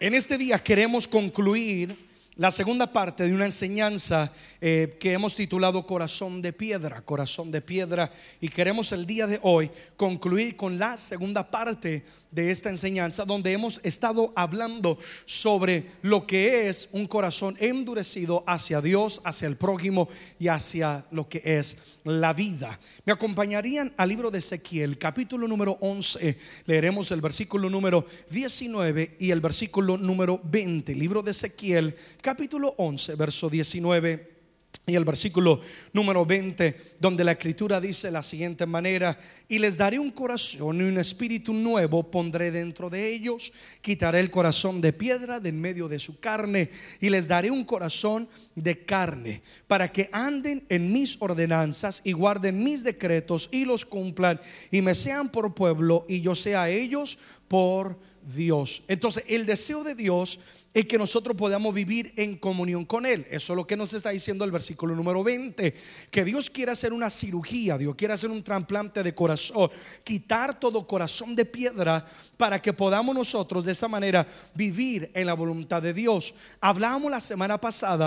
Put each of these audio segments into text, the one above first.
En este día queremos concluir la segunda parte de una enseñanza eh, que hemos titulado Corazón de Piedra, Corazón de Piedra, y queremos el día de hoy concluir con la segunda parte de esta enseñanza donde hemos estado hablando sobre lo que es un corazón endurecido hacia Dios, hacia el prójimo y hacia lo que es la vida. Me acompañarían al libro de Ezequiel, capítulo número 11, leeremos el versículo número 19 y el versículo número 20. Libro de Ezequiel, capítulo 11, verso 19 y el versículo número 20, donde la escritura dice la siguiente manera, y les daré un corazón y un espíritu nuevo pondré dentro de ellos, quitaré el corazón de piedra de en medio de su carne, y les daré un corazón de carne, para que anden en mis ordenanzas y guarden mis decretos y los cumplan, y me sean por pueblo y yo sea ellos por Dios. Entonces, el deseo de Dios y que nosotros podamos vivir en comunión con Él. Eso es lo que nos está diciendo el versículo número 20, que Dios quiere hacer una cirugía, Dios quiere hacer un trasplante de corazón, quitar todo corazón de piedra para que podamos nosotros de esa manera vivir en la voluntad de Dios. Hablábamos la semana pasada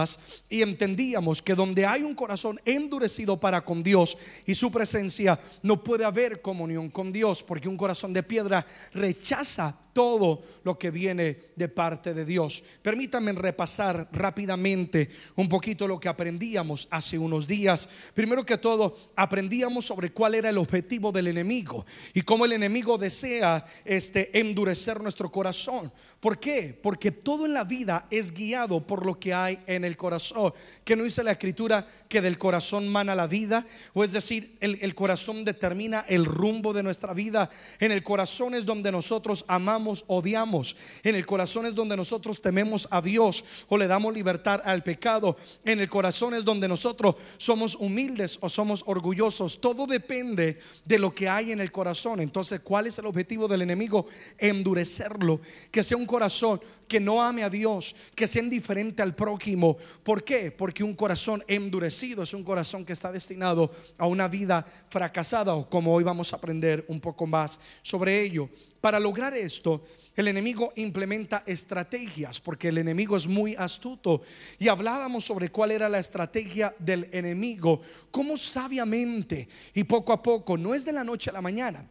y entendíamos que donde hay un corazón endurecido para con Dios y su presencia, no puede haber comunión con Dios, porque un corazón de piedra rechaza todo lo que viene de parte de Dios. Permítanme repasar rápidamente un poquito lo que aprendíamos hace unos días. Primero que todo, aprendíamos sobre cuál era el objetivo del enemigo y cómo el enemigo desea este endurecer nuestro corazón. ¿Por qué? Porque todo en la vida es guiado por lo que hay en el corazón. Que no dice la escritura que del corazón mana la vida, o es decir, el, el corazón determina el rumbo de nuestra vida. En el corazón es donde nosotros amamos, odiamos. En el corazón es donde nosotros tememos a Dios o le damos libertad al pecado. En el corazón es donde nosotros somos humildes o somos orgullosos. Todo depende de lo que hay en el corazón. Entonces, ¿cuál es el objetivo del enemigo? Endurecerlo, que sea un corazón que no ame a Dios, que sea indiferente al prójimo. ¿Por qué? Porque un corazón endurecido es un corazón que está destinado a una vida fracasada o como hoy vamos a aprender un poco más sobre ello. Para lograr esto, el enemigo implementa estrategias porque el enemigo es muy astuto. Y hablábamos sobre cuál era la estrategia del enemigo, cómo sabiamente y poco a poco, no es de la noche a la mañana.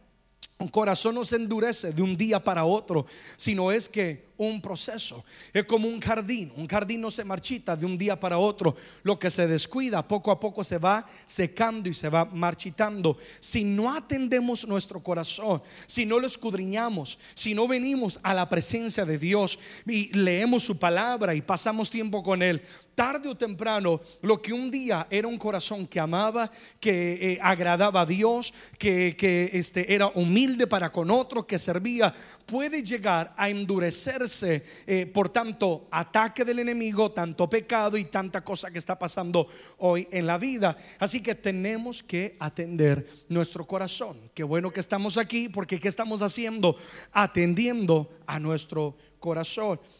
Un corazón no se endurece de un día para otro, sino es que un proceso. Es como un jardín. Un jardín no se marchita de un día para otro. Lo que se descuida poco a poco se va secando y se va marchitando. Si no atendemos nuestro corazón, si no lo escudriñamos, si no venimos a la presencia de Dios y leemos su palabra y pasamos tiempo con Él, tarde o temprano, lo que un día era un corazón que amaba, que eh, agradaba a Dios, que, que este, era humilde para con otro, que servía, puede llegar a eh, por tanto ataque del enemigo, tanto pecado y tanta cosa que está pasando hoy en la vida. Así que tenemos que atender nuestro corazón. Qué bueno que estamos aquí porque ¿qué estamos haciendo? Atendiendo a nuestro corazón.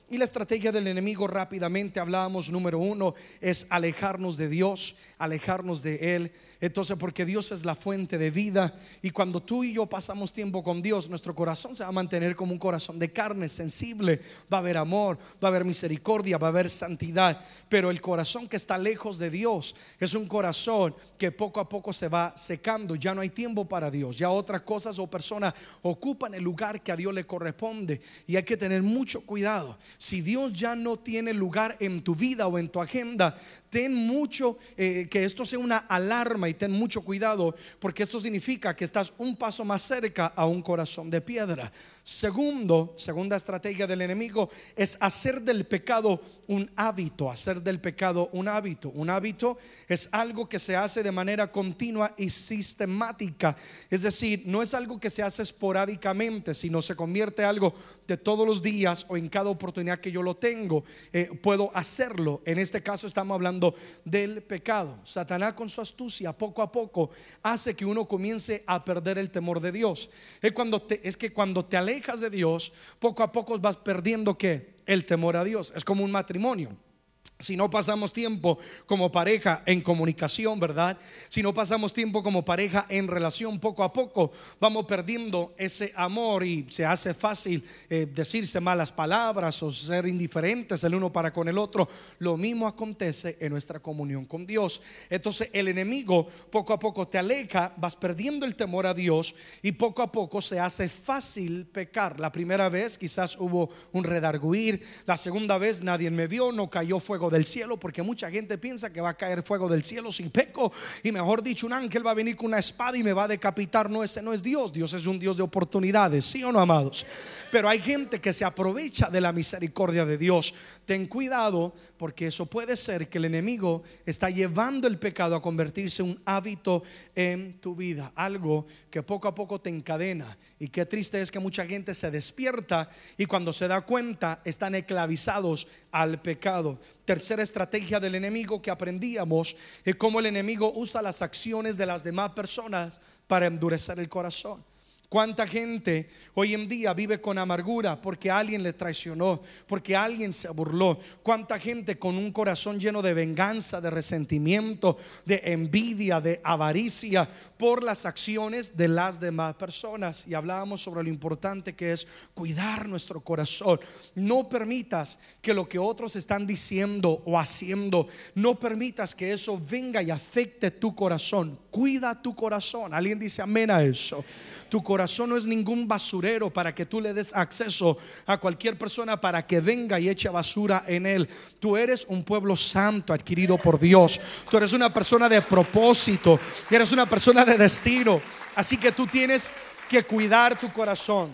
Y la estrategia del enemigo rápidamente hablábamos, número uno, es alejarnos de Dios, alejarnos de Él. Entonces, porque Dios es la fuente de vida y cuando tú y yo pasamos tiempo con Dios, nuestro corazón se va a mantener como un corazón de carne, sensible. Va a haber amor, va a haber misericordia, va a haber santidad. Pero el corazón que está lejos de Dios es un corazón que poco a poco se va secando. Ya no hay tiempo para Dios. Ya otras cosas o personas ocupan el lugar que a Dios le corresponde. Y hay que tener mucho cuidado. Si Dios ya no tiene lugar en tu vida o en tu agenda, ten mucho, eh, que esto sea una alarma y ten mucho cuidado, porque esto significa que estás un paso más cerca a un corazón de piedra. Segundo, segunda estrategia del enemigo es hacer del pecado un hábito, hacer del pecado un hábito. Un hábito es algo que se hace de manera continua y sistemática. Es decir, no es algo que se hace esporádicamente, sino se convierte en algo de todos los días o en cada oportunidad que yo lo tengo, eh, puedo hacerlo. En este caso estamos hablando del pecado. Satanás con su astucia poco a poco hace que uno comience a perder el temor de Dios. Es, cuando es que cuando te alejas de Dios, poco a poco vas perdiendo que el temor a Dios. Es como un matrimonio. Si no pasamos tiempo como pareja en comunicación, ¿verdad? Si no pasamos tiempo como pareja en relación, poco a poco vamos perdiendo ese amor y se hace fácil eh, decirse malas palabras o ser indiferentes el uno para con el otro. Lo mismo acontece en nuestra comunión con Dios. Entonces el enemigo poco a poco te aleja, vas perdiendo el temor a Dios y poco a poco se hace fácil pecar. La primera vez quizás hubo un redarguir, la segunda vez nadie me vio, no cayó fuego del cielo, porque mucha gente piensa que va a caer fuego del cielo sin peco. Y mejor dicho, un ángel va a venir con una espada y me va a decapitar. No, ese no es Dios. Dios es un Dios de oportunidades, ¿sí o no, amados? Pero hay gente que se aprovecha de la misericordia de Dios. Ten cuidado porque eso puede ser que el enemigo está llevando el pecado a convertirse en un hábito en tu vida, algo que poco a poco te encadena. Y qué triste es que mucha gente se despierta y cuando se da cuenta están esclavizados al pecado. Tercera estrategia del enemigo que aprendíamos es cómo el enemigo usa las acciones de las demás personas para endurecer el corazón. ¿Cuánta gente hoy en día vive con amargura porque alguien le traicionó, porque alguien se burló? ¿Cuánta gente con un corazón lleno de venganza, de resentimiento, de envidia, de avaricia por las acciones de las demás personas? Y hablábamos sobre lo importante que es cuidar nuestro corazón. No permitas que lo que otros están diciendo o haciendo, no permitas que eso venga y afecte tu corazón. Cuida tu corazón. ¿Alguien dice amén a eso? Tu corazón no es ningún basurero para que tú le des acceso a cualquier persona para que venga y eche basura en él. Tú eres un pueblo santo adquirido por Dios. Tú eres una persona de propósito. Eres una persona de destino. Así que tú tienes que cuidar tu corazón.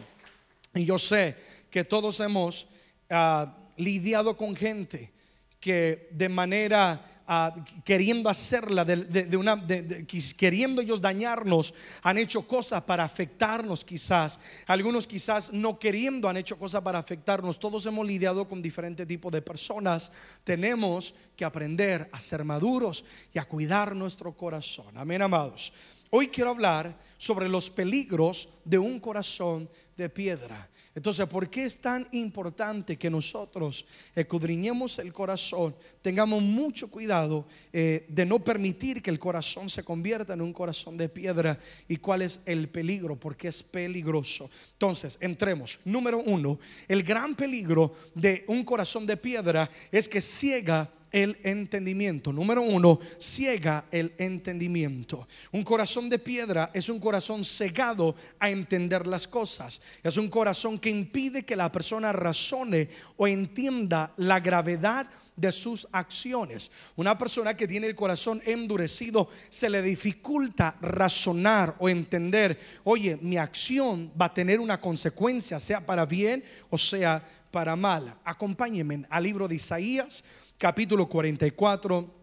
Y yo sé que todos hemos ah, lidiado con gente que de manera queriendo hacerla, de, una, queriendo ellos dañarnos, han hecho cosas para afectarnos quizás. Algunos quizás no queriendo han hecho cosas para afectarnos. Todos hemos lidiado con diferentes tipos de personas. Tenemos que aprender a ser maduros y a cuidar nuestro corazón. Amén, amados. Hoy quiero hablar sobre los peligros de un corazón de piedra. Entonces, ¿por qué es tan importante que nosotros escudriñemos el corazón? Tengamos mucho cuidado eh, de no permitir que el corazón se convierta en un corazón de piedra. ¿Y cuál es el peligro? Porque es peligroso. Entonces, entremos. Número uno, el gran peligro de un corazón de piedra es que ciega el entendimiento. Número uno, ciega el entendimiento. Un corazón de piedra es un corazón cegado a entender las cosas. Es un corazón que impide que la persona razone o entienda la gravedad de sus acciones. Una persona que tiene el corazón endurecido se le dificulta razonar o entender, oye, mi acción va a tener una consecuencia, sea para bien o sea para mal. Acompáñenme al libro de Isaías capítulo 44,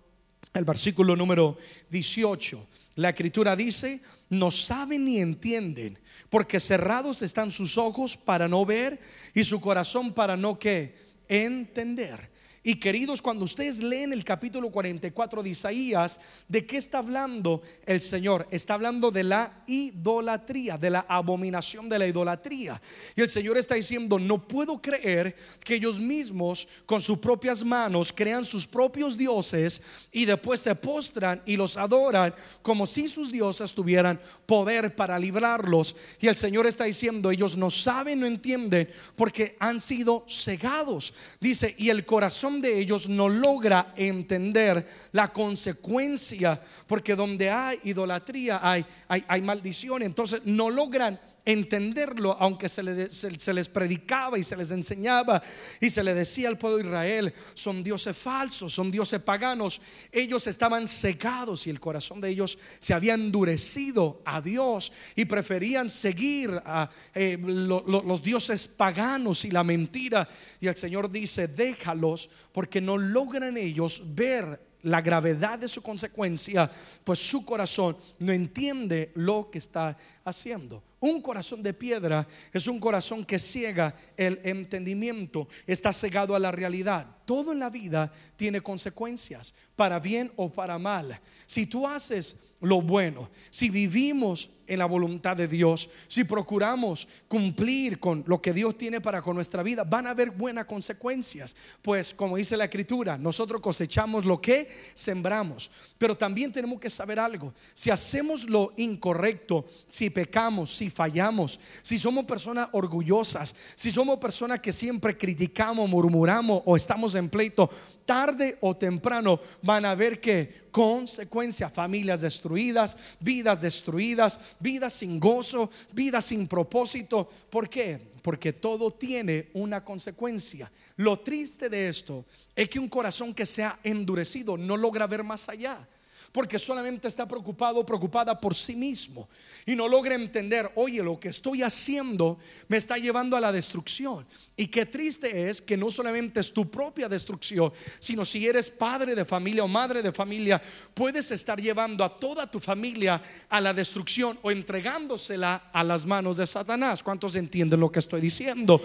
el versículo número 18. La escritura dice, no saben ni entienden, porque cerrados están sus ojos para no ver y su corazón para no que entender. Y queridos, cuando ustedes leen el capítulo 44 de Isaías, ¿de qué está hablando el Señor? Está hablando de la idolatría, de la abominación de la idolatría. Y el Señor está diciendo, no puedo creer que ellos mismos con sus propias manos crean sus propios dioses y después se postran y los adoran como si sus dioses tuvieran poder para librarlos. Y el Señor está diciendo, ellos no saben, no entienden, porque han sido cegados. Dice, y el corazón de ellos no logra entender la consecuencia, porque donde hay idolatría hay, hay, hay maldición, entonces no logran entenderlo, aunque se, les predicaba y se les enseñaba y se le decía al pueblo de Israel, son dioses falsos, son dioses paganos, ellos estaban cegados y el corazón de ellos se había endurecido a Dios y preferían seguir a eh, los dioses paganos y la mentira. Y el Señor dice, déjalos porque no logran ellos ver la gravedad de su consecuencia, pues su corazón no entiende lo que está haciendo. Un corazón de piedra es un corazón que ciega el entendimiento, está cegado a la realidad. todo en la vida tiene consecuencias, para bien o para mal. Si tú haces lo bueno, si vivimos en la voluntad de Dios, si procuramos cumplir con lo que Dios tiene para con nuestra vida, van a haber buenas consecuencias. Pues como dice la escritura, nosotros cosechamos lo que sembramos. Pero también tenemos que saber algo. Si hacemos lo incorrecto, si pecamos, si fallamos, si somos personas orgullosas, si somos personas que siempre criticamos, murmuramos o estamos en pleito, tarde o temprano van a ver que consecuencias, familias destruidas, vidas destruidas, vidas sin gozo, vidas sin propósito. ¿Por qué? Porque todo tiene una consecuencia. Lo triste de esto es que un corazón que se ha endurecido no logra ver más allá porque solamente está preocupado o preocupada por sí mismo y no logra entender, oye, lo que estoy haciendo me está llevando a la destrucción. Y qué triste es que no solamente es tu propia destrucción, sino si eres padre de familia o madre de familia, puedes estar llevando a toda tu familia a la destrucción o entregándosela a las manos de Satanás. ¿Cuántos entienden lo que estoy diciendo?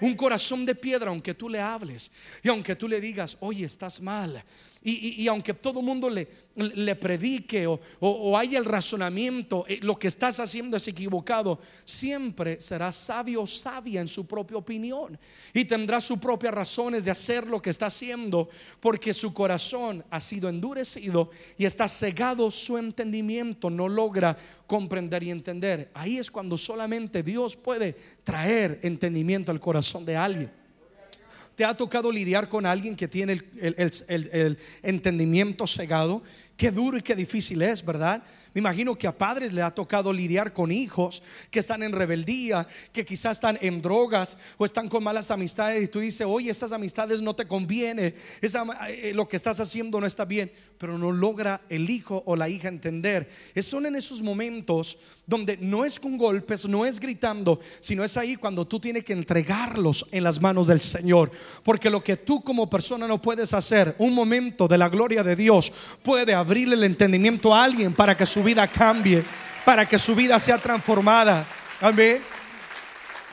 Un corazón de piedra, aunque tú le hables y aunque tú le digas, oye, estás mal y, aunque todo mundo le, le predique o, haya el razonamiento, eh, lo que estás haciendo es equivocado, siempre será sabio o sabia en su propia opinión y tendrá sus propias razones de hacer lo que está haciendo porque su corazón ha sido endurecido y está cegado su entendimiento, no logra comprender y entender. Ahí es cuando solamente Dios puede traer entendimiento al corazón de alguien. ¿Te ha tocado lidiar con alguien que tiene el, entendimiento cegado? Qué duro y qué difícil es, ¿verdad? Me imagino que a padres le ha tocado lidiar con hijos que están en rebeldía, que quizás están en drogas o están con malas amistades y tú dices, oye, estas amistades no te conviene, eh, lo que estás haciendo no está bien, pero no logra el hijo o la hija entender. Es son en esos momentos donde no es con golpes, no es gritando, sino es ahí cuando tú tienes que entregarlos en las manos del Señor. Porque lo que tú como persona no puedes hacer, un momento de la gloria de Dios puede abrirle el entendimiento a alguien para que su vida cambie, para que su vida sea transformada. Amén.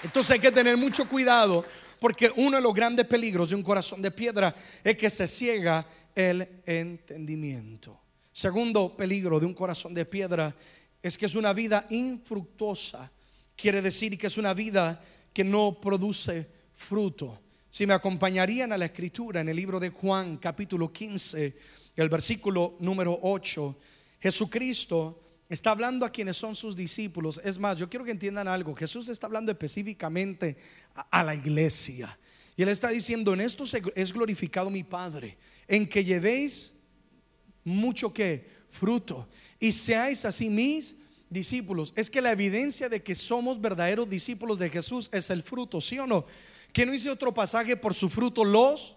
Entonces hay que tener mucho cuidado porque uno de los grandes peligros de un corazón de piedra es que se ciega el entendimiento. Segundo peligro de un corazón de piedra es que es una vida infructuosa. Quiere decir que es una vida que no produce fruto. Si me acompañarían a la escritura en el libro de Juan capítulo 15, el versículo número 8, Jesucristo está hablando a quienes son sus discípulos. Es más, yo quiero que entiendan algo. Jesús está hablando específicamente a, la iglesia. Y él está diciendo, en esto es glorificado mi Padre, en que llevéis mucho que fruto y seáis así mis discípulos. Es que la evidencia de que somos verdaderos discípulos de Jesús es el fruto, ¿sí o no? Que no dice otro pasaje, por su fruto los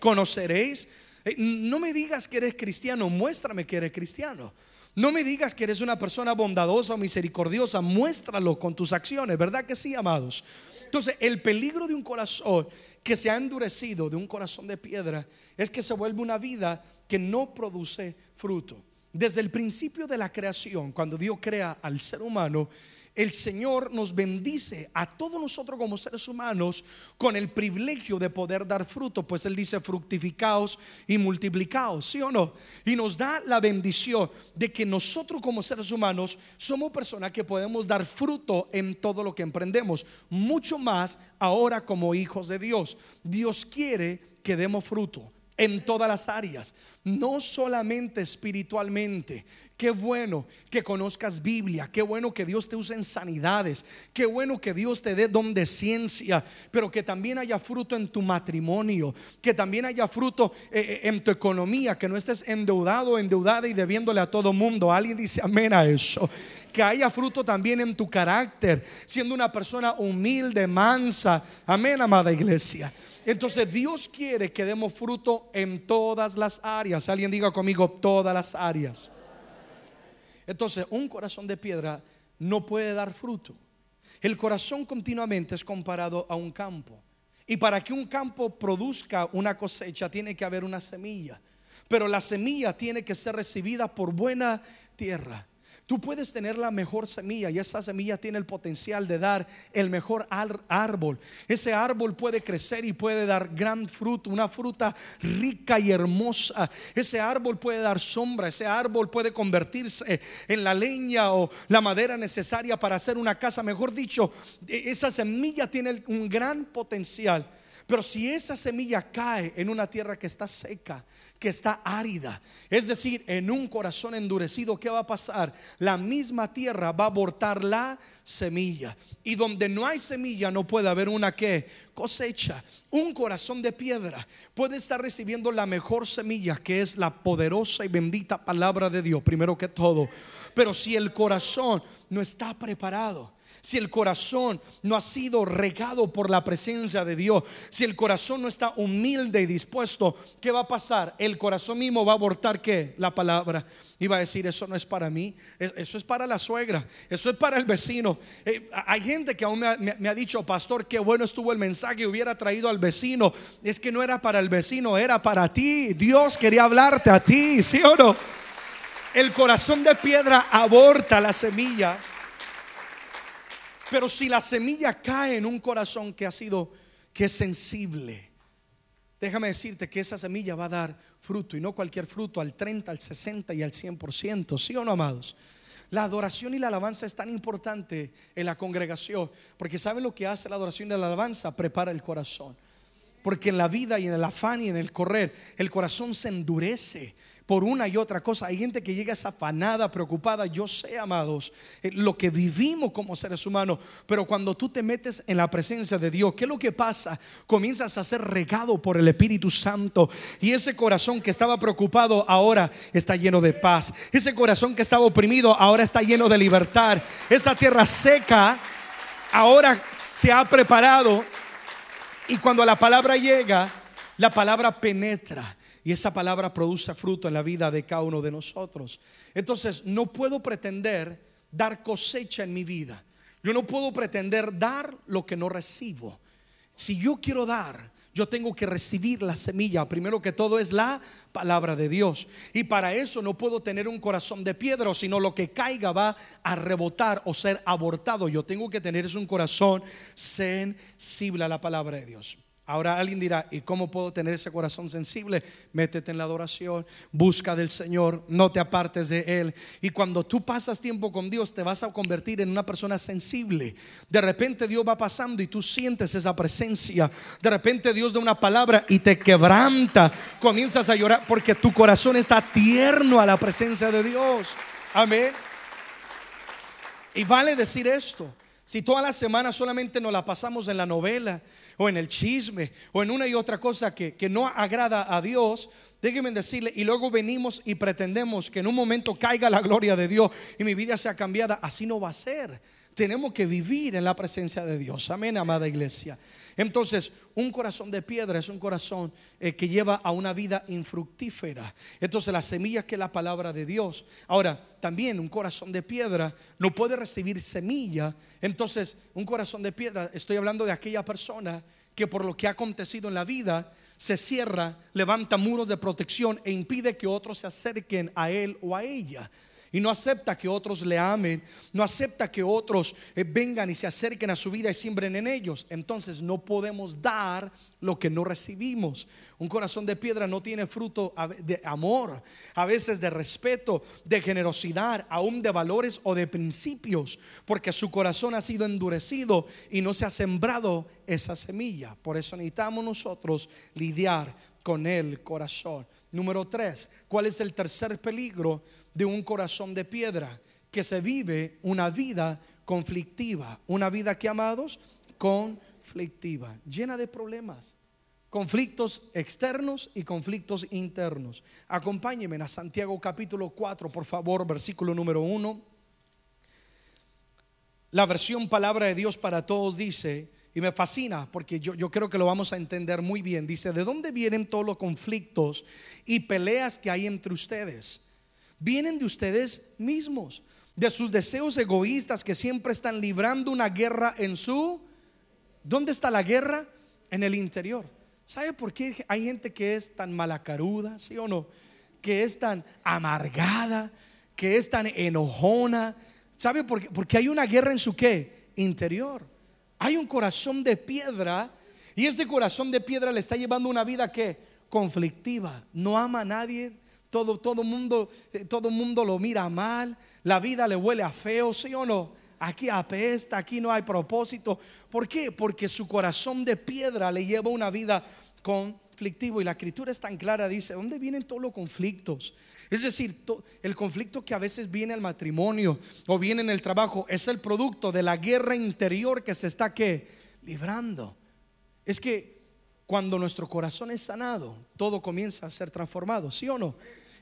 conoceréis. No me digas que eres cristiano, muéstrame que eres cristiano. No me digas que eres una persona bondadosa o misericordiosa, muéstralo con tus acciones, ¿verdad que sí, amados? Entonces, el peligro de un corazón que se ha endurecido, de un corazón de piedra, es que se vuelve una vida que no produce fruto. Desde el principio de la creación, cuando Dios crea al ser humano, el Señor nos bendice a todos nosotros como seres humanos con el privilegio de poder dar fruto, pues Él dice fructificaos y multiplicaos, ¿sí o no? Y nos da la bendición de que nosotros como seres humanos somos personas que podemos dar fruto en todo lo que emprendemos, mucho más ahora como hijos de Dios. Dios quiere que demos fruto en todas las áreas, no solamente espiritualmente. Qué bueno que conozcas Biblia, qué bueno que Dios te use en sanidades, qué bueno que Dios te dé don de ciencia, pero que también haya fruto en tu matrimonio, que también haya fruto eh, eh, en tu economía, que no estés endeudado, endeudada y debiéndole a todo mundo. Alguien dice amén a eso. Que haya fruto también en tu carácter, siendo una persona humilde, mansa. Amén, amada iglesia. Entonces Dios quiere que demos fruto en todas las áreas. Alguien diga conmigo todas las áreas. Entonces un corazón de piedra no puede dar fruto. El corazón continuamente es comparado a un campo. Y para que un campo produzca una cosecha tiene que haber una semilla. Pero la semilla tiene que ser recibida por buena tierra. Tú puedes tener la mejor semilla y esa semilla tiene el potencial de dar el mejor árbol. Ese árbol puede crecer y puede dar gran fruto, una fruta rica y hermosa. Ese árbol puede dar sombra, ese árbol puede convertirse en la leña o la madera necesaria para hacer una casa. Mejor dicho, e-, esa semilla tiene un gran potencial. Pero si esa semilla cae en una tierra que está seca, que está árida, es decir, en un corazón endurecido, ¿qué va a pasar? La misma tierra va a abortar la semilla. Y donde no hay semilla no puede haber una que cosecha. Un corazón de piedra puede estar recibiendo la mejor semilla, que es la poderosa y bendita palabra de Dios, primero que todo. Pero si el corazón no está preparado, si el corazón no ha sido regado por la presencia de Dios, si el corazón no está humilde y dispuesto, ¿qué va a pasar? El corazón mismo va a abortar qué? La palabra. Y va a decir, eso no es para mí, eso es para la suegra, eso es para el vecino. Eh, hay gente que aún me ha, dicho, pastor, qué bueno estuvo el mensaje, hubiera traído al vecino. Es que no era para el vecino, era para ti. Dios quería hablarte a ti, ¿sí o no? El corazón de piedra aborta la semilla. Pero si la semilla cae en un corazón que ha sido, que es sensible, déjame decirte que esa semilla va a dar fruto y no cualquier fruto, al 30, al 60 y al 100%, ¿sí o no, amados? La adoración y la alabanza es tan importante en la congregación, porque ¿saben lo que hace la adoración y la alabanza? Prepara el corazón. Porque en la vida y en el afán y en el correr, el corazón se endurece por una y otra cosa. Hay gente que llega afanada, preocupada. Yo sé, amados, eh, lo que vivimos como seres humanos. Pero cuando tú te metes en la presencia de Dios, ¿qué es lo que pasa? Comienzas a ser regado por el Espíritu Santo. Y ese corazón que estaba preocupado ahora está lleno de paz. Ese corazón que estaba oprimido ahora está lleno de libertad. Esa tierra seca ahora se ha preparado. Y cuando la palabra llega, la palabra penetra y esa palabra produce fruto en la vida de cada uno de nosotros. Entonces, no puedo pretender dar cosecha en mi vida. Yo no puedo pretender dar lo que no recibo. Si yo quiero dar, yo tengo que recibir la semilla. Primero que todo es la palabra de Dios. Y para eso no puedo tener un corazón de piedra, sino lo que caiga va a rebotar o ser abortado. Yo tengo que tener es un corazón sensible a la palabra de Dios. Ahora alguien dirá, ¿y cómo puedo tener ese corazón sensible? Métete en la adoración, busca del Señor, no te apartes de Él. Y cuando tú pasas tiempo con Dios, te vas a convertir en una persona sensible. De repente Dios va pasando y tú sientes esa presencia. De repente Dios da una palabra y te quebranta. Comienzas a llorar porque tu corazón está tierno a la presencia de Dios. Amén. Y vale decir esto. Si toda la semana solamente nos la pasamos en la novela o en el chisme o en una y otra cosa que, no agrada a Dios, déjenme decirle, y luego venimos y pretendemos que en un momento caiga la gloria de Dios y mi vida sea cambiada, así no va a ser. Tenemos que vivir en la presencia de Dios. Amén, amada iglesia. Entonces, un corazón de piedra es un corazón eh, que lleva a una vida infructífera. Entonces, la semilla que es la palabra de Dios. Ahora, también un corazón de piedra no puede recibir semilla. Entonces, un corazón de piedra, estoy hablando de aquella persona que por lo que ha acontecido en la vida, se cierra, levanta muros de protección e impide que otros se acerquen a él o a ella y no acepta que otros le amen, no acepta que otros eh, vengan y se acerquen a su vida y siembren en ellos, entonces no podemos dar lo que no recibimos. Un corazón de piedra no tiene fruto de amor, a veces de respeto, de generosidad, aún de valores o de principios, porque su corazón ha sido endurecido y no se ha sembrado esa semilla. Por eso necesitamos nosotros lidiar con el corazón. Número tres, ¿cuál es el tercer peligro de un corazón de piedra? Que se vive una vida conflictiva, una vida que amados, conflictiva, llena de problemas, conflictos externos y conflictos internos. Acompáñenme a Santiago capítulo 4, por favor, versículo número 1. La versión palabra de Dios para todos dice, y me fascina porque yo, yo, creo que lo vamos a entender muy bien. Dice, ¿de dónde vienen todos los conflictos y peleas que hay entre ustedes? Vienen de ustedes mismos, de sus deseos egoístas que siempre están librando una guerra en su... ¿Dónde está la guerra? En el interior. ¿Sabe por qué hay gente que es tan malacaruda, sí o no? Que es tan amargada, que es tan enojona. ¿Sabe por qué? Porque hay una guerra en su qué? Interior. Hay un corazón de piedra y este corazón de piedra le está llevando una vida que conflictiva. No ama a nadie. Todo todo mundo eh, todo mundo lo mira mal. La vida le huele a feo, ¿sí o no? Aquí apesta, aquí no hay propósito. ¿Por qué? Porque su corazón de piedra le lleva una vida conflictiva. Y la escritura es tan clara, dice, ¿dónde vienen todos los conflictos? Es decir, el conflicto que a veces viene al matrimonio o viene en el trabajo es el producto de la guerra interior que se está que librando. Es que cuando nuestro corazón es sanado, todo comienza a ser transformado, ¿sí o no?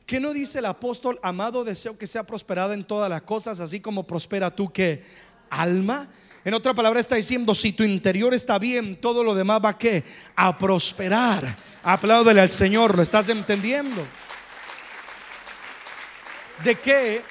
¿Qué no dice el apóstol? Amado, deseo que sea prosperada en todas las cosas, así como prospera tú que alma. En otra palabra está diciendo, si tu interior está bien, todo lo demás va a qué? A prosperar. Apláudele al Señor, ¿lo estás entendiendo? ¿De qué?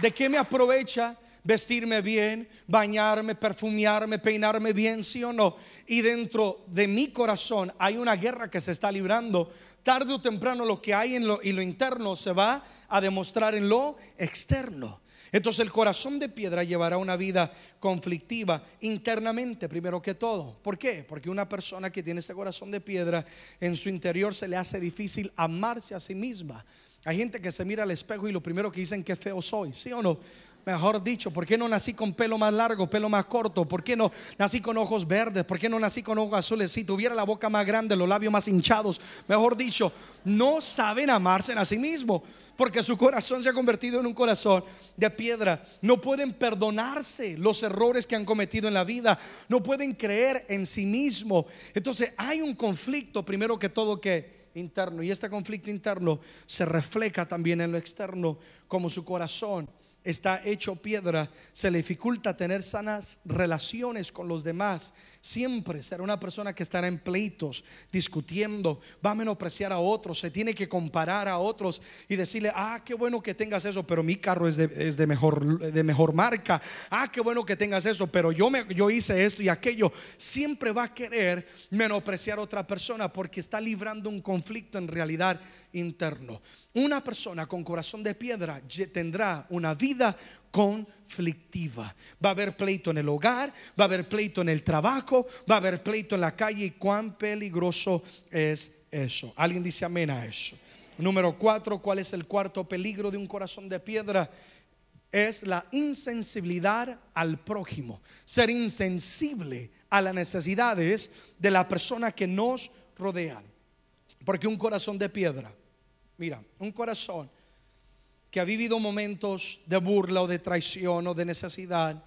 ¿De qué me aprovecha vestirme bien, bañarme, perfumearme, peinarme bien, sí o no? Y dentro de mi corazón hay una guerra que se está librando tarde o temprano lo que hay en lo, y lo interno se va a demostrar en lo externo. Entonces el corazón de piedra llevará una vida conflictiva internamente, primero que todo. ¿Por qué? Porque una persona que tiene ese corazón de piedra en su interior se le hace difícil amarse a sí misma. Hay gente que se mira al espejo y lo primero que dicen que feo soy, ¿sí o no? Mejor dicho, ¿por qué no nací con pelo más largo, pelo más corto? ¿Por qué no nací con ojos verdes? ¿Por qué no nací con ojos azules? Si tuviera la boca más grande, los labios más hinchados, mejor dicho, no saben amarse a sí mismos porque su corazón se ha convertido en un corazón de piedra. No pueden perdonarse los errores que han cometido en la vida, no pueden creer en sí mismo. Entonces hay un conflicto, primero que todo, que interno, y este conflicto interno se refleja también en lo externo, como su corazón está hecho piedra, se le dificulta tener sanas relaciones con los demás. Siempre será una persona que estará en pleitos, discutiendo, va a menospreciar a otros, se tiene que comparar a otros y decirle, ah, qué bueno que tengas eso, pero mi carro es de, mejor, de mejor marca. Ah, qué bueno que tengas eso, pero yo, me, yo hice esto y aquello. Siempre va a querer menospreciar a otra persona porque está librando un conflicto en realidad interno. Una persona con corazón de piedra tendrá una vida conflictiva. Va a haber pleito en el hogar, va a haber pleito en el trabajo, va a haber pleito en la calle. ¿Y cuán peligroso es eso? ¿Alguien dice amén a eso? Número cuatro, ¿cuál es el cuarto peligro de un corazón de piedra? Es la insensibilidad al prójimo. Ser insensible a las necesidades de la persona que nos rodean. Porque un corazón de piedra Mira, un corazón que ha vivido momentos de burla o de traición o de necesidad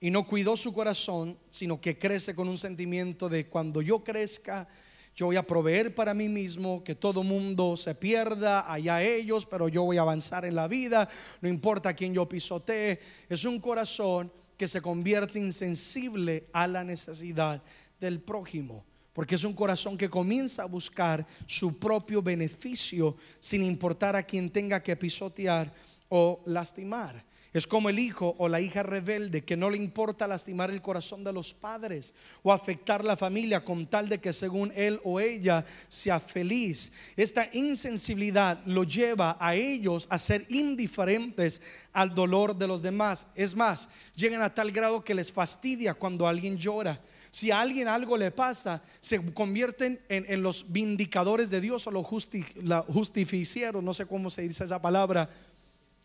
y no cuidó su corazón, sino que crece con un sentimiento de cuando yo crezca, yo voy a proveer para mí mismo, que todo mundo se pierda, allá ellos, pero yo voy a avanzar en la vida, no importa quién yo pisotee. Es un corazón que se convierte insensible a la necesidad del prójimo porque es un corazón que comienza a buscar su propio beneficio sin importar a quien tenga que pisotear o lastimar. Es como el hijo o la hija rebelde que no le importa lastimar el corazón de los padres o afectar la familia con tal de que según él o ella sea feliz. Esta insensibilidad lo lleva a ellos a ser indiferentes al dolor de los demás. Es más, llegan a tal grado que les fastidia cuando alguien llora si a alguien algo le pasa, se convierten en, los vindicadores de Dios o los justicieros, no sé cómo se dice esa palabra,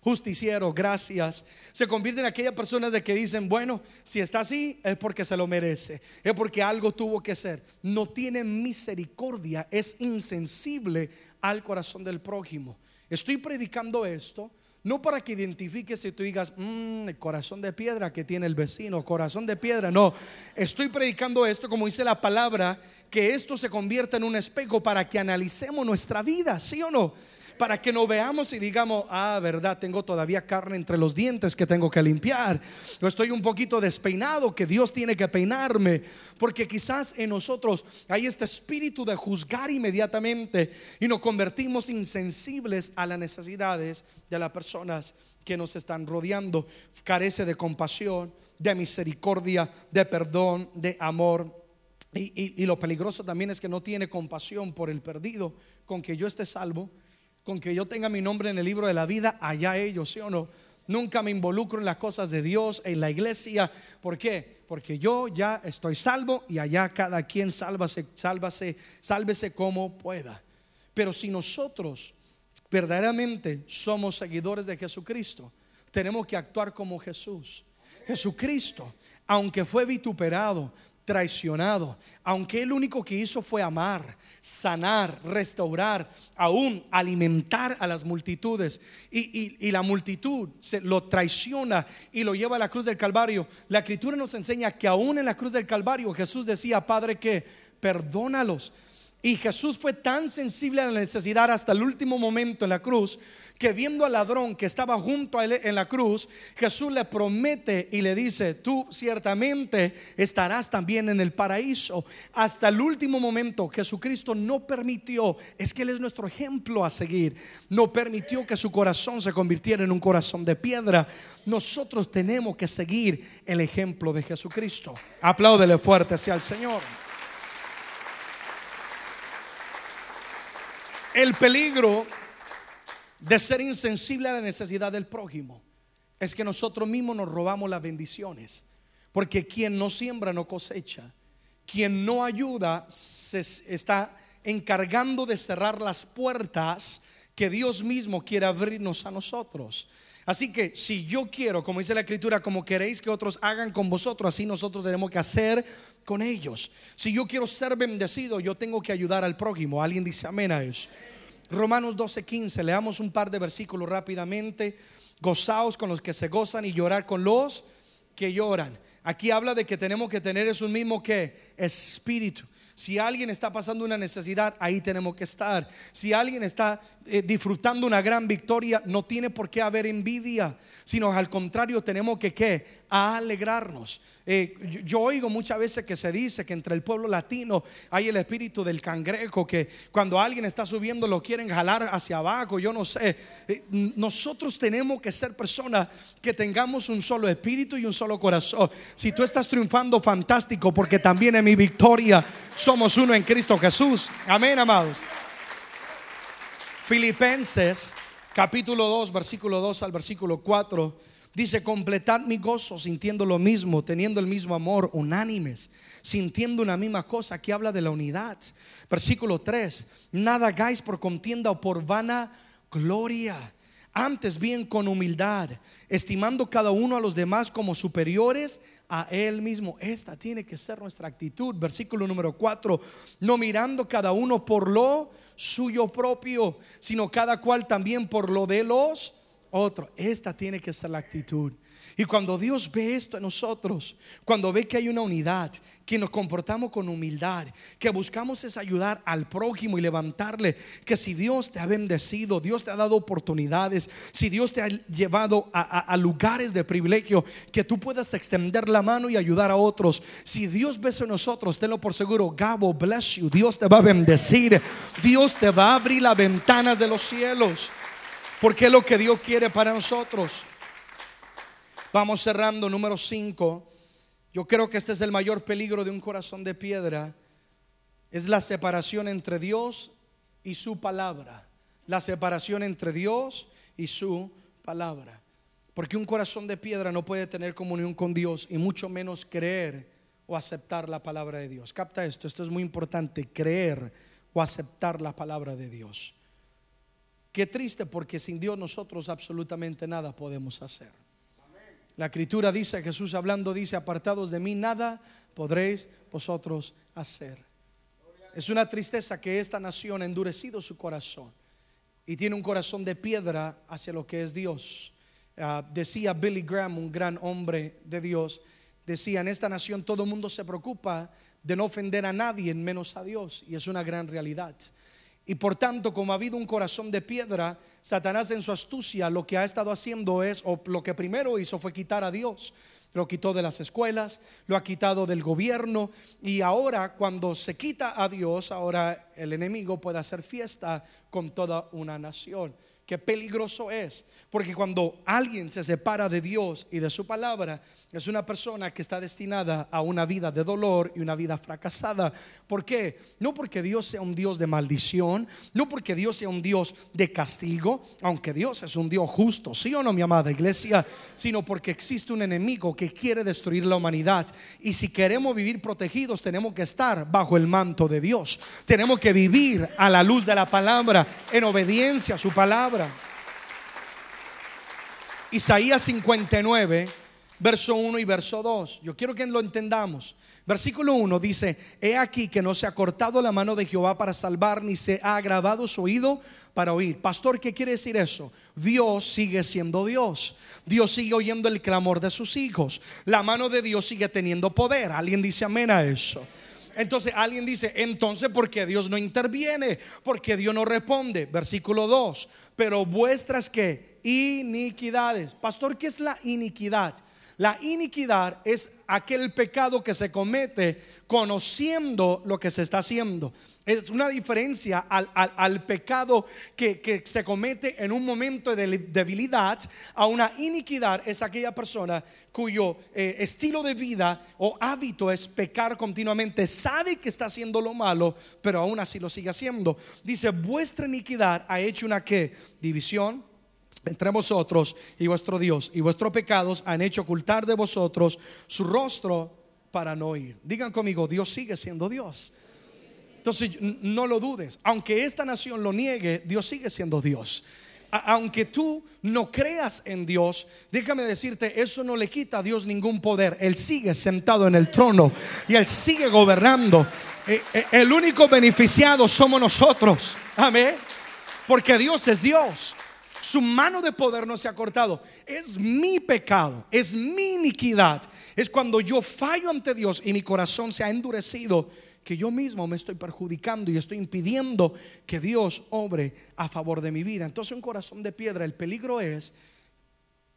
justicieros, gracias. Se convierten en aquellas personas de que dicen, bueno, si está así es porque se lo merece, es porque algo tuvo que ser. No tiene misericordia, es insensible al corazón del prójimo. Estoy predicando esto no para que identifiques y tú digas, mmm, el corazón de piedra que tiene el vecino, corazón de piedra. No, estoy predicando esto como dice la palabra, que esto se convierta en un espejo para que analicemos nuestra vida, ¿sí o no? Para que no veamos y digamos, ah, verdad, tengo todavía carne entre los dientes que tengo que limpiar. Yo estoy un poquito despeinado, que Dios tiene que peinarme, porque quizás en nosotros hay este espíritu de juzgar inmediatamente y nos convertimos insensibles a las necesidades de las personas que nos están rodeando. Carece de compasión, de misericordia, de perdón, de amor. Y, y, lo peligroso también es que no tiene compasión por el perdido, con que yo esté salvo con que yo tenga mi nombre en el libro de la vida, allá ellos, ¿sí o no? Nunca me involucro en las cosas de Dios, en la iglesia. ¿Por qué? Porque yo ya estoy salvo y allá cada quien sálvase, sálvase, sálvese como pueda. Pero si nosotros verdaderamente somos seguidores de Jesucristo, tenemos que actuar como Jesús. Jesucristo, aunque fue vituperado, traicionado, aunque él único que hizo fue amar, sanar, restaurar, aún alimentar a las multitudes, y, la multitud se lo traiciona y lo lleva a la cruz del Calvario. La escritura nos enseña que aún en la cruz del Calvario Jesús decía, Padre, que perdónalos y Jesús fue tan sensible a la necesidad hasta el último momento en la cruz que viendo al ladrón que estaba junto a él en la cruz, Jesús le promete y le dice, tú ciertamente estarás también en el paraíso. Hasta el último momento Jesucristo no permitió, es que Él es nuestro ejemplo a seguir, no permitió que su corazón se convirtiera en un corazón de piedra. Nosotros tenemos que seguir el ejemplo de Jesucristo. Apláudele fuerte sea el Señor. El peligro de ser insensible a la necesidad del prójimo es que nosotros mismos nos robamos las bendiciones. Porque quien no siembra no cosecha. Quien no ayuda se está encargando de cerrar las puertas que Dios mismo quiere abrirnos a nosotros. Así que si yo quiero, como dice la escritura, como queréis que otros hagan con vosotros, así nosotros tenemos que hacer con ellos. Si yo quiero ser bendecido, yo tengo que ayudar al prójimo. Alguien dice amén a eso. Romanos 12:15, leamos un par de versículos rápidamente. Gozaos con los que se gozan y llorar con los que lloran. Aquí habla de que tenemos que tener es un mismo que espíritu. Si alguien está pasando una necesidad, ahí tenemos que estar. Si alguien está eh, disfrutando una gran victoria, no tiene por qué haber envidia sino al contrario tenemos que ¿qué? alegrarnos. Eh, yo, oigo muchas veces que se dice que entre el pueblo latino hay el espíritu del cangrejo, que cuando alguien está subiendo lo quieren jalar hacia abajo, yo no sé. Eh, nosotros tenemos que ser personas que tengamos un solo espíritu y un solo corazón. Si tú estás triunfando, fantástico, porque también en mi victoria somos uno en Cristo Jesús. Amén, amados. Filipenses capítulo 2, versículo 2 al versículo 4, dice, completad mi gozo sintiendo lo mismo, teniendo el mismo amor, unánimes, sintiendo una misma cosa, aquí habla de la unidad. Versículo 3, nada hagáis por contienda o por vana gloria, antes bien con humildad, estimando cada uno a los demás como superiores a él mismo. Esta tiene que ser nuestra actitud. Versículo número 4, no mirando cada uno por lo suyo propio, sino cada cual también por lo de los otros. Esta tiene que ser la actitud. Y cuando Dios ve esto en nosotros, cuando ve que hay una unidad, que nos comportamos con humildad, que buscamos es ayudar al prójimo y levantarle, que si Dios te ha bendecido, Dios te ha dado oportunidades, si Dios te ha llevado a, lugares de privilegio, que tú puedas extender la mano y ayudar a otros. Si Dios ve en nosotros, tenlo por seguro, Gabo, bless you, Dios te va a bendecir, Dios te va a abrir las ventanas de los cielos, porque es lo que Dios quiere para nosotros. Vamos cerrando, número 5. Yo creo que este es el mayor peligro de un corazón de piedra. Es la separación entre Dios y su palabra. La separación entre Dios y su palabra. Porque un corazón de piedra no puede tener comunión con Dios y mucho menos creer o aceptar la palabra de Dios. Capta esto, esto es muy importante, creer o aceptar la palabra de Dios. Qué triste porque sin Dios nosotros absolutamente nada podemos hacer. La escritura dice, Jesús hablando dice, apartados de mí nada podréis vosotros hacer. Es una tristeza que esta nación ha endurecido su corazón y tiene un corazón de piedra hacia lo que es Dios. Ah, decía Billy Graham, un gran hombre de Dios, decía, en esta nación todo el mundo se preocupa de no ofender a nadie, menos a Dios, y es una gran realidad. Y por tanto, como ha habido un corazón de piedra, Satanás en su astucia lo que ha estado haciendo es, o lo que primero hizo fue quitar a Dios. Lo quitó de las escuelas, lo ha quitado del gobierno y ahora cuando se quita a Dios, ahora el enemigo puede hacer fiesta con toda una nación. qué peligroso es. Porque cuando alguien se separa de Dios y de su palabra, es una persona que está destinada a una vida de dolor y una vida fracasada. ¿Por qué? No porque Dios sea un Dios de maldición, no porque Dios sea un Dios de castigo, aunque Dios es un Dios justo, sí o no, mi amada iglesia, sino porque existe un enemigo que quiere destruir la humanidad. Y si queremos vivir protegidos, tenemos que estar bajo el manto de Dios. Tenemos que vivir a la luz de la palabra, en obediencia a su palabra. Isaías 59, verso 1 y verso 2. Yo quiero que lo entendamos. Versículo 1 dice, he aquí que no se ha cortado la mano de Jehová para salvar, ni se ha agravado su oído para oír. Pastor, ¿qué quiere decir eso? Dios sigue siendo Dios. Dios sigue oyendo el clamor de sus hijos. La mano de Dios sigue teniendo poder. ¿Alguien dice amén a eso? Entonces alguien dice, entonces, ¿por qué Dios no interviene? Porque Dios no responde. Versículo 2, pero vuestras que iniquidades. Pastor, ¿qué es la iniquidad? La iniquidad es aquel pecado que se comete conociendo lo que se está haciendo. Es una diferencia al, pecado que, se comete en un momento de debilidad, a una iniquidad es aquella persona cuyo eh, estilo de vida o hábito es pecar continuamente, sabe que está haciendo lo malo, pero aún así lo sigue haciendo. Dice, vuestra iniquidad ha hecho una que división entre vosotros y vuestro Dios, y vuestros pecados han hecho ocultar de vosotros su rostro para no ir. Digan conmigo, Dios sigue siendo Dios. Entonces, no lo dudes. Aunque esta nación lo niegue, Dios sigue siendo Dios. aunque tú no creas en Dios, déjame decirte, eso no le quita a Dios ningún poder. Él sigue sentado en el trono y Él sigue gobernando. Eh, eh, el único beneficiado somos nosotros. Amén. Porque Dios es Dios. Su mano de poder no se ha cortado. Es mi pecado, es mi iniquidad. Es cuando yo fallo ante Dios y mi corazón se ha endurecido que yo mismo me estoy perjudicando y estoy impidiendo que Dios obre a favor de mi vida. Entonces un corazón de piedra, el peligro es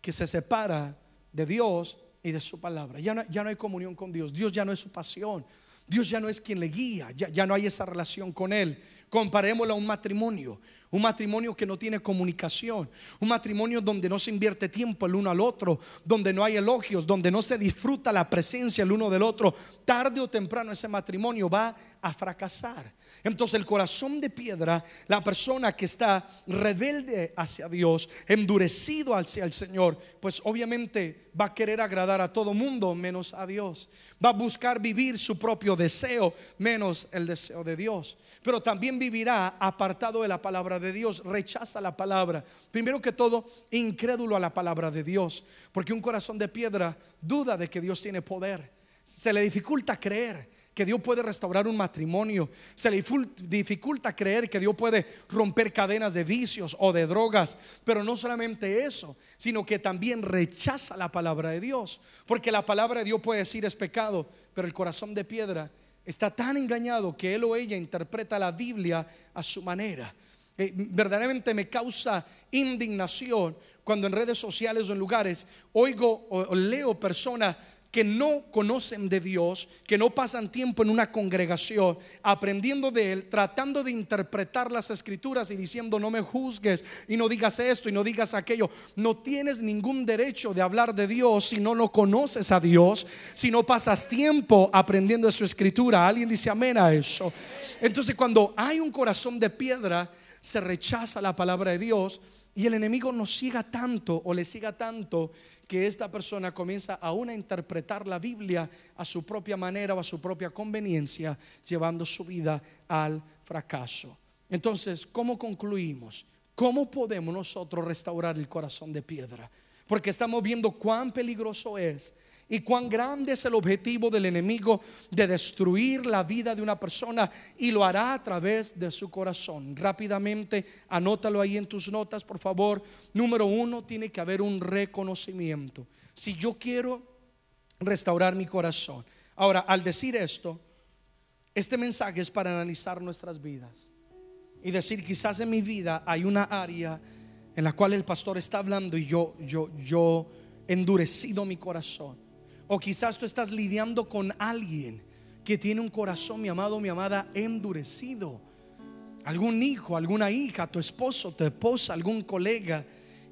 que se separa de Dios y de su palabra. Ya no, ya no hay comunión con Dios. Dios ya no es su pasión. Dios ya no es quien le guía. Ya, ya no hay esa relación con Él. Comparémoslo a un matrimonio. Un matrimonio que no tiene comunicación. Un matrimonio donde no se invierte tiempo el uno al otro. Donde no hay elogios. Donde no se disfruta la presencia el uno del otro. Tarde o temprano ese matrimonio va a fracasar. Entonces el corazón de piedra, la persona que está rebelde hacia Dios, endurecido hacia el Señor, pues obviamente va a querer agradar a todo mundo menos a Dios. Va a buscar vivir su propio deseo menos el deseo de Dios. Pero también vivirá apartado de la palabra de Dios, rechaza la palabra. Primero que todo, incrédulo a la palabra de Dios, porque un corazón de piedra duda de que Dios tiene poder. Se le dificulta creer que Dios puede restaurar un matrimonio. Se le dificulta creer que Dios puede romper cadenas de vicios o de drogas. Pero no solamente eso, sino que también rechaza la palabra de Dios. Porque la palabra de Dios puede decir es pecado, pero el corazón de piedra está tan engañado que él o ella interpreta la Biblia a su manera. Eh, verdaderamente me causa indignación cuando en redes sociales o en lugares oigo o leo personas que no conocen de Dios, que no pasan tiempo en una congregación aprendiendo de Él, tratando de interpretar las escrituras y diciendo no me juzgues y no digas esto y no digas aquello. No tienes ningún derecho de hablar de Dios si no lo conoces a Dios, si no pasas tiempo aprendiendo de su escritura. Alguien dice amén a eso. Entonces cuando hay un corazón de piedra, se rechaza la palabra de Dios y el enemigo nos siga tanto o le siga tanto que esta persona comienza aún a interpretar la Biblia a su propia manera o a su propia conveniencia, llevando su vida al fracaso. Entonces, ¿cómo concluimos? ¿Cómo podemos nosotros restaurar el corazón de piedra? Porque estamos viendo cuán peligroso es y cuán grande es el objetivo del enemigo de destruir la vida de una persona y lo hará a través de su corazón. Rápidamente, anótalo ahí en tus notas, por favor. Número uno, tiene que haber un reconocimiento. Si yo quiero restaurar mi corazón. Ahora, al decir esto, este mensaje es para analizar nuestras vidas y decir, quizás en mi vida hay una área en la cual el pastor está hablando y yo, yo, yo endurecido mi corazón. O quizás tú estás lidiando con alguien que tiene un corazón, mi amado, mi amada, endurecido. algún hijo, alguna hija, tu esposo, tu esposa, algún colega,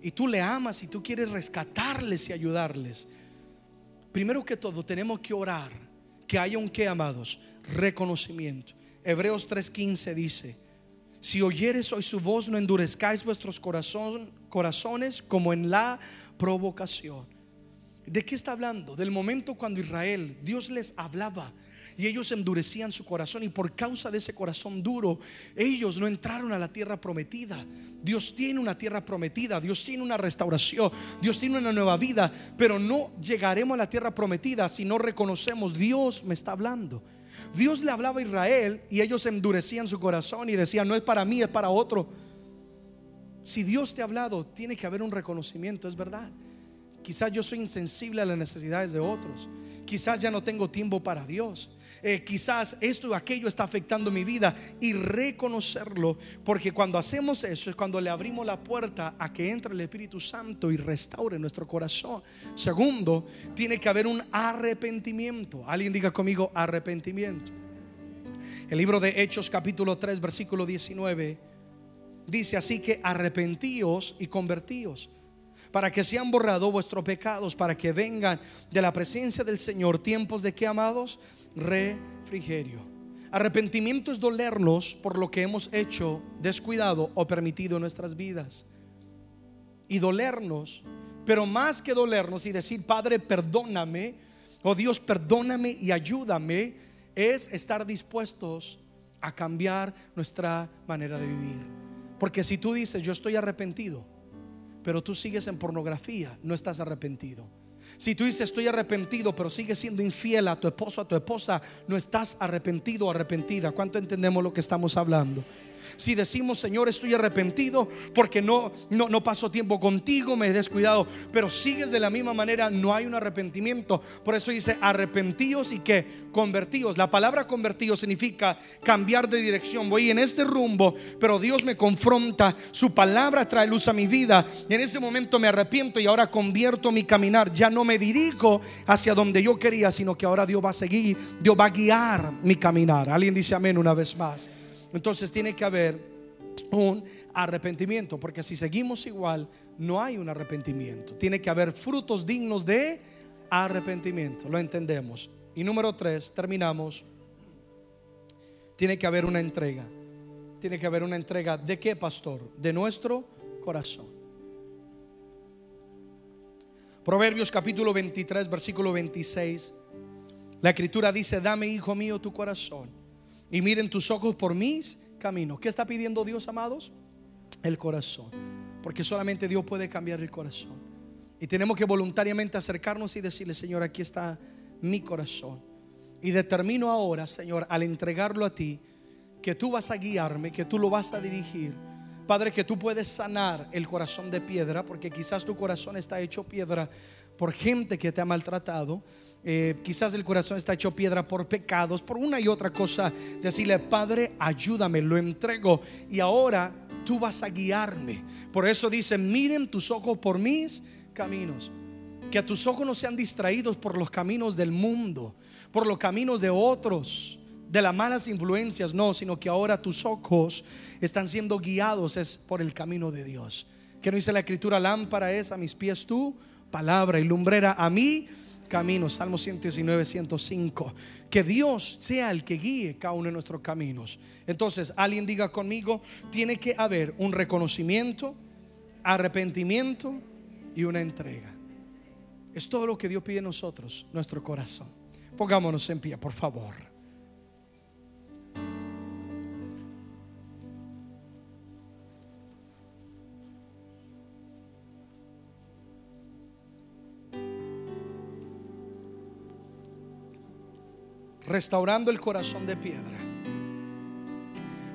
y tú le amas y tú quieres rescatarles y ayudarles. Primero que todo, tenemos que orar que haya un que, amados, reconocimiento. Hebreos 3:15 dice, si oyeres hoy su voz, no endurezcáis vuestros corazones como en la provocación. ¿De qué está hablando? Del momento cuando Israel, Dios les hablaba y ellos endurecían su corazón y por causa de ese corazón duro, ellos no entraron a la tierra prometida. Dios tiene una tierra prometida, Dios tiene una restauración, Dios tiene una nueva vida, pero no llegaremos a la tierra prometida si no reconocemos, Dios me está hablando. Dios le hablaba a Israel y ellos endurecían su corazón y decían, no es para mí, es para otro. Si Dios te ha hablado, tiene que haber un reconocimiento, es verdad. Quizás yo soy insensible a las necesidades de otros. Quizás ya no tengo tiempo para Dios. Eh, quizás esto o aquello está afectando mi vida y reconocerlo, porque cuando hacemos eso es cuando le abrimos la puerta a que entre el Espíritu Santo y restaure nuestro corazón. Segundo, tiene que haber un arrepentimiento. Alguien diga conmigo arrepentimiento. El libro de Hechos capítulo 3 versículo 19 dice así que arrepentíos y convertíos para que sean borrados vuestros pecados, para que vengan de la presencia del Señor tiempos de que amados refrigerio. Arrepentimiento es dolernos por lo que hemos hecho, descuidado o permitido en nuestras vidas. Y dolernos, pero más que dolernos y decir, Padre, perdóname, o Dios, perdóname y ayúdame, es estar dispuestos a cambiar nuestra manera de vivir. Porque si tú dices, yo estoy arrepentido, pero tú sigues en pornografía, no estás arrepentido. Si tú dices estoy arrepentido, pero sigues siendo infiel a tu esposo, a tu esposa, no estás arrepentido o arrepentida. ¿Cuánto entendemos lo que estamos hablando? Si decimos, Señor, estoy arrepentido porque no, no, no paso tiempo contigo, me he descuidado, pero sigues de la misma manera, no hay un arrepentimiento. Por eso dice arrepentíos y que convertíos. La palabra convertidos significa cambiar de dirección. Voy en este rumbo, pero Dios me confronta, su palabra trae luz a mi vida y en ese momento me arrepiento y ahora convierto mi caminar. Ya no me dirijo hacia donde yo quería, sino que ahora Dios va a seguir, Dios va a guiar mi caminar. Alguien dice amén una vez más. Entonces tiene que haber un arrepentimiento, porque si seguimos igual, no hay un arrepentimiento. Tiene que haber frutos dignos de arrepentimiento, lo entendemos. Y número tres, terminamos, tiene que haber una entrega. Tiene que haber una entrega de qué, pastor? De nuestro corazón. Proverbios capítulo 23, versículo 26. La escritura dice, dame, hijo mío, tu corazón y miren tus ojos por mis caminos. ¿Qué está pidiendo Dios, amados? El corazón. Porque solamente Dios puede cambiar el corazón. Y tenemos que voluntariamente acercarnos y decirle, Señor, aquí está mi corazón. Y determino ahora, Señor, al entregarlo a ti, que tú vas a guiarme, que tú lo vas a dirigir. Padre, que tú puedes sanar el corazón de piedra, porque quizás tu corazón está hecho piedra por gente que te ha maltratado. Eh, quizás el corazón está hecho piedra por pecados, por una y otra cosa. Decirle, Padre, ayúdame, lo entrego. Y ahora tú vas a guiarme. Por eso dice, miren tus ojos por mis caminos. Que tus ojos no sean distraídos por los caminos del mundo, por los caminos de otros, de las malas influencias, no, sino que ahora tus ojos están siendo guiados es por el camino de Dios. Que no dice la escritura, lámpara es a mis pies tu palabra y lumbrera a mí caminos. Salmo 119, 105. Que Dios sea el que guíe cada uno de nuestros caminos. Entonces, alguien diga conmigo, tiene que haber un reconocimiento, arrepentimiento y una entrega. Es todo lo que Dios pide a nosotros, nuestro corazón. Pongámonos en pie, por favor. Restaurando el corazón de piedra.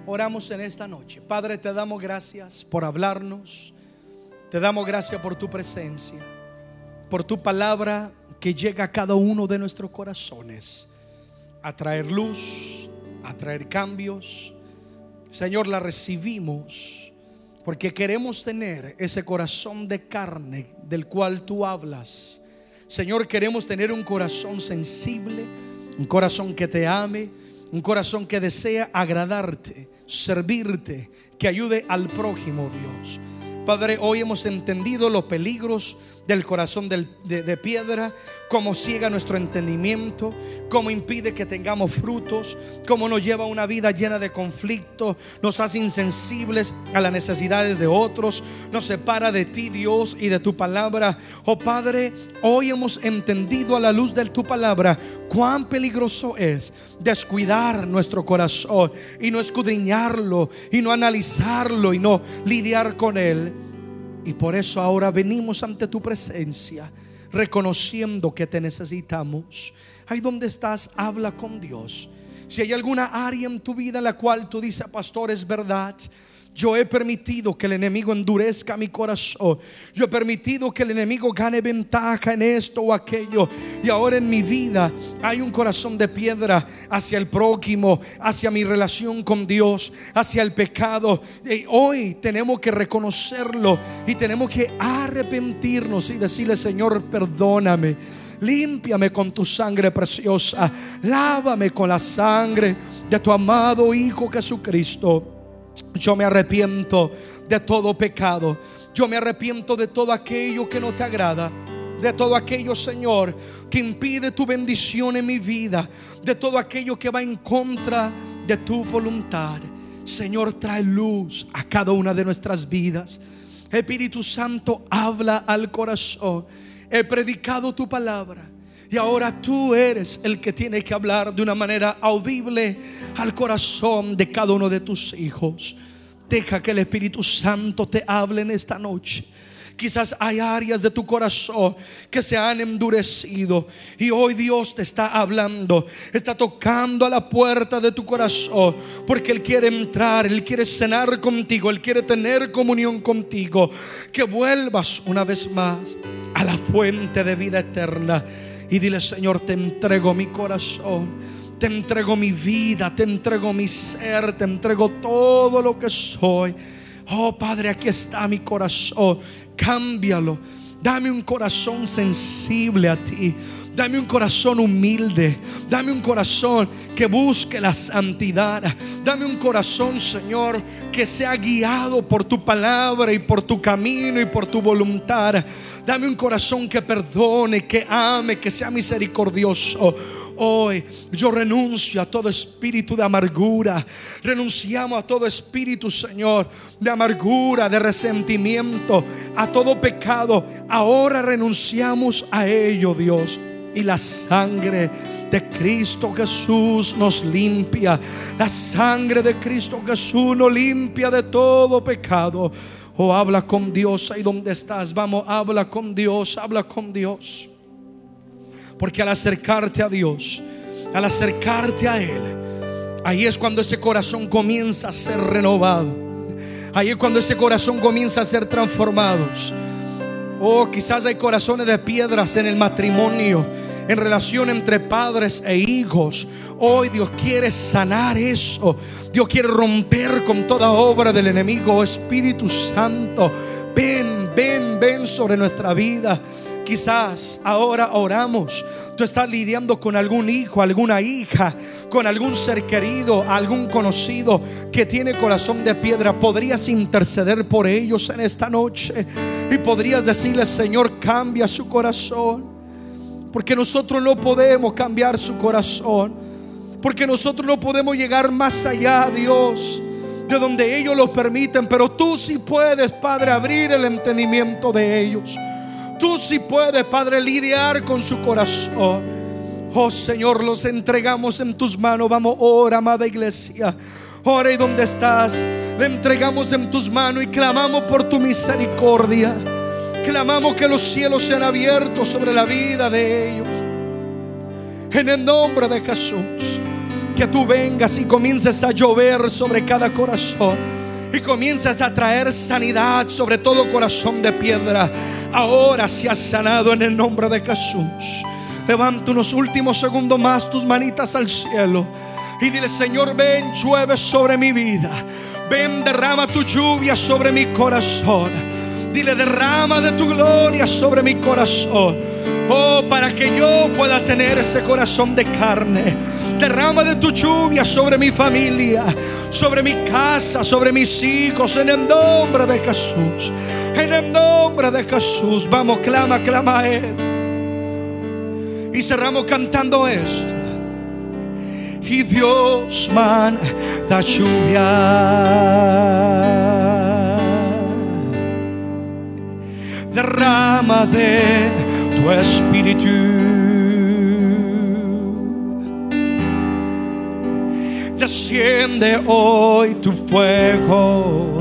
Oramos en esta noche. Padre, te damos gracias por hablarnos. Te damos gracias por tu presencia, por tu palabra que llega a cada uno de nuestros corazones a traer luz, a traer cambios. Señor, la recibimos porque queremos tener ese corazón de carne del cual tú hablas. Señor, queremos tener un corazón sensible un corazón que te ame, un corazón que desea agradarte, servirte, que ayude al prójimo, Dios. Padre, hoy hemos entendido los peligros del corazón de, piedra, cómo ciega nuestro entendimiento, cómo impide que tengamos frutos, cómo nos lleva a una vida llena de conflicto, nos hace insensibles a las necesidades de otros, nos separa de ti, Dios, y de tu palabra. Oh Padre, hoy hemos entendido a la luz de tu palabra cuán peligroso es descuidar nuestro corazón y no escudriñarlo y no analizarlo y no lidiar con él. Y por eso ahora venimos ante tu presencia, reconociendo que te necesitamos. Ahí donde estás, habla con Dios. Si hay alguna área en tu vida en la cual tú dices, pastor, es verdad yo he permitido que el enemigo endurezca mi corazón. Yo he permitido que el enemigo gane ventaja en esto o aquello. Y ahora en mi vida hay un corazón de piedra hacia el prójimo, hacia mi relación con Dios, hacia el pecado. Y hoy tenemos que reconocerlo y tenemos que arrepentirnos y decirle, Señor, perdóname. Límpiame con tu sangre preciosa. Lávame con la sangre de tu amado Hijo Jesucristo. Yo me arrepiento de todo pecado. Yo me arrepiento de todo aquello que no te agrada. De todo aquello, Señor, que impide tu bendición en mi vida. De todo aquello que va en contra de tu voluntad. Señor, trae luz a cada una de nuestras vidas. Espíritu Santo, habla al corazón. He predicado tu palabra. Y ahora tú eres el que tiene que hablar de una manera audible al corazón de cada uno de tus hijos. Deja que el Espíritu Santo te hable en esta noche. Quizás hay áreas de tu corazón que se han endurecido y hoy Dios te está hablando, está tocando a la puerta de tu corazón porque Él quiere entrar, Él quiere cenar contigo, Él quiere tener comunión contigo. Que vuelvas una vez más a la fuente de vida eterna y dile, Señor, te entrego mi corazón. Te entrego mi vida, te entrego mi ser, te entrego todo lo que soy. Oh Padre, aquí está mi corazón. Cámbialo. Dame un corazón sensible a ti. Dame un corazón humilde. Dame un corazón que busque la santidad. Dame un corazón, Señor, que sea guiado por tu palabra y por tu camino y por tu voluntad. Dame un corazón que perdone, que ame, que sea misericordioso. Hoy yo renuncio a todo espíritu de amargura. Renunciamos a todo espíritu, Señor, de amargura, de resentimiento, a todo pecado. Ahora renunciamos a ello, Dios. Y la sangre de Cristo Jesús nos limpia. La sangre de Cristo Jesús nos limpia de todo pecado. Oh, habla con Dios ahí donde estás. Vamos, habla con Dios, habla con Dios. Porque al acercarte a Dios, al acercarte a Él, ahí es cuando ese corazón comienza a ser renovado. Ahí es cuando ese corazón comienza a ser transformado. Oh, quizás hay corazones de piedras en el matrimonio, en relación entre padres e hijos. Hoy Dios quiere sanar eso. Dios quiere romper con toda obra del enemigo. Espíritu Santo, ven, ven, ven sobre nuestra vida. Quizás ahora oramos. Tú estás lidiando con algún hijo, alguna hija, con algún ser querido, algún conocido que tiene corazón de piedra. Podrías interceder por ellos en esta noche y podrías decirle, Señor, cambia su corazón. Porque nosotros no podemos cambiar su corazón. Porque nosotros no podemos llegar más allá, Dios, de donde ellos lo permiten. Pero tú sí puedes, Padre, abrir el entendimiento de ellos. Tú sí puedes, Padre, lidiar con su corazón. Oh Señor, los entregamos en tus manos. Vamos, ora, amada iglesia. Ora y donde estás, le entregamos en tus manos y clamamos por tu misericordia. Clamamos que los cielos sean abiertos sobre la vida de ellos. En el nombre de Jesús, que tú vengas y comiences a llover sobre cada corazón y comienzas a traer sanidad sobre todo corazón de piedra. Ahora se ha sanado en el nombre de Jesús. Levanta unos últimos segundos más tus manitas al cielo y dile, Señor, ven, llueve sobre mi vida. Ven, derrama tu lluvia sobre mi corazón. Dile, derrama de tu gloria sobre mi corazón. Oh, para que yo pueda tener ese corazón de carne. Derrama de tu lluvia sobre mi familia sobre mi casa, sobre mis hijos, en el nombre de Jesús. En el nombre de Jesús. Vamos, clama, clama a Él. Y cerramos cantando esto. Y Dios manda lluvia. Derrama de tu espíritu. Desciende hoy tu fuego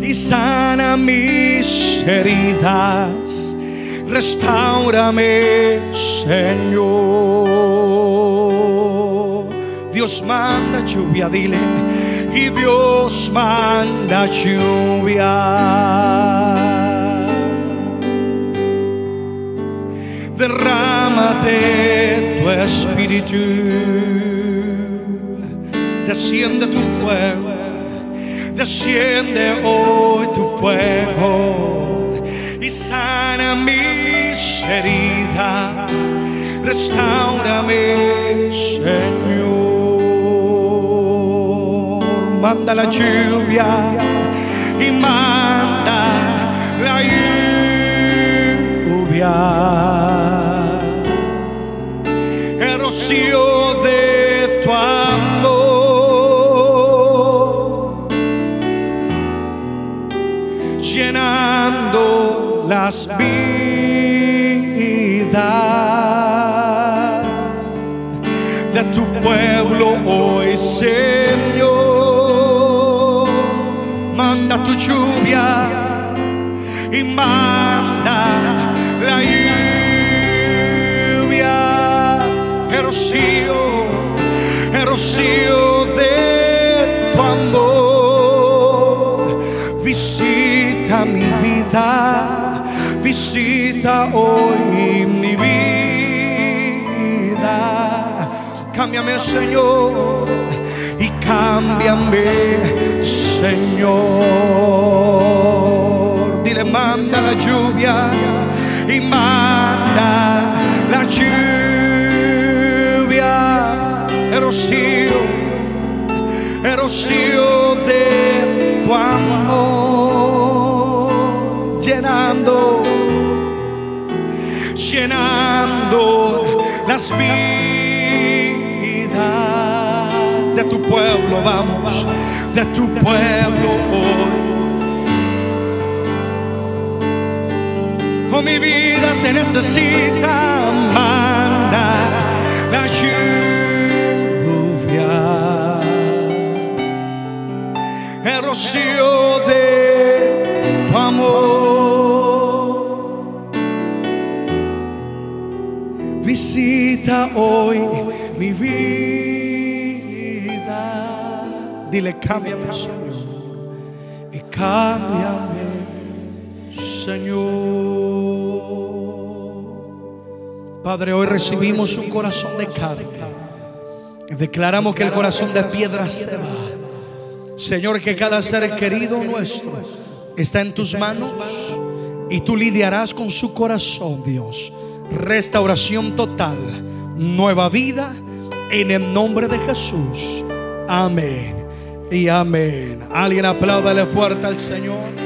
y sana mis heridas. Restaurame, Señor. Dios manda lluvia, dile. Y Dios manda lluvia. Derrama de tu espíritu desciende tu fuego, desciende hoy tu fuego y sana mis heridas, restaurame, Señor. Manda la lluvia y manda la lluvia. El rocío de las vidas de tu pueblo hoy, Señor. Manda tu lluvia y manda la lluvia, el rocío, el rocío de tu amor. Visita mi vida, visita hoy mi vida. Cámbiame, Señor, y cámbiame, Señor. Dile, manda la lluvia y manda la lluvia, de tu pueblo, vamos, de tu pueblo hoy. Oh, mi vida te necesita, manda la lluvia, el rocío de tu amor. Hoy mi vida. Dile, cámbiame, Señor, y cámbiame. Señor. Padre, hoy recibimos un corazón de carne. Declaramos que el corazón de piedra se va. Señor, que cada ser querido nuestro está en tus manos y tú lidiarás con su corazón, Dios. Restauración total, nueva vida en el nombre de Jesús. Amén y amén. Alguien apláudale fuerte al Señor.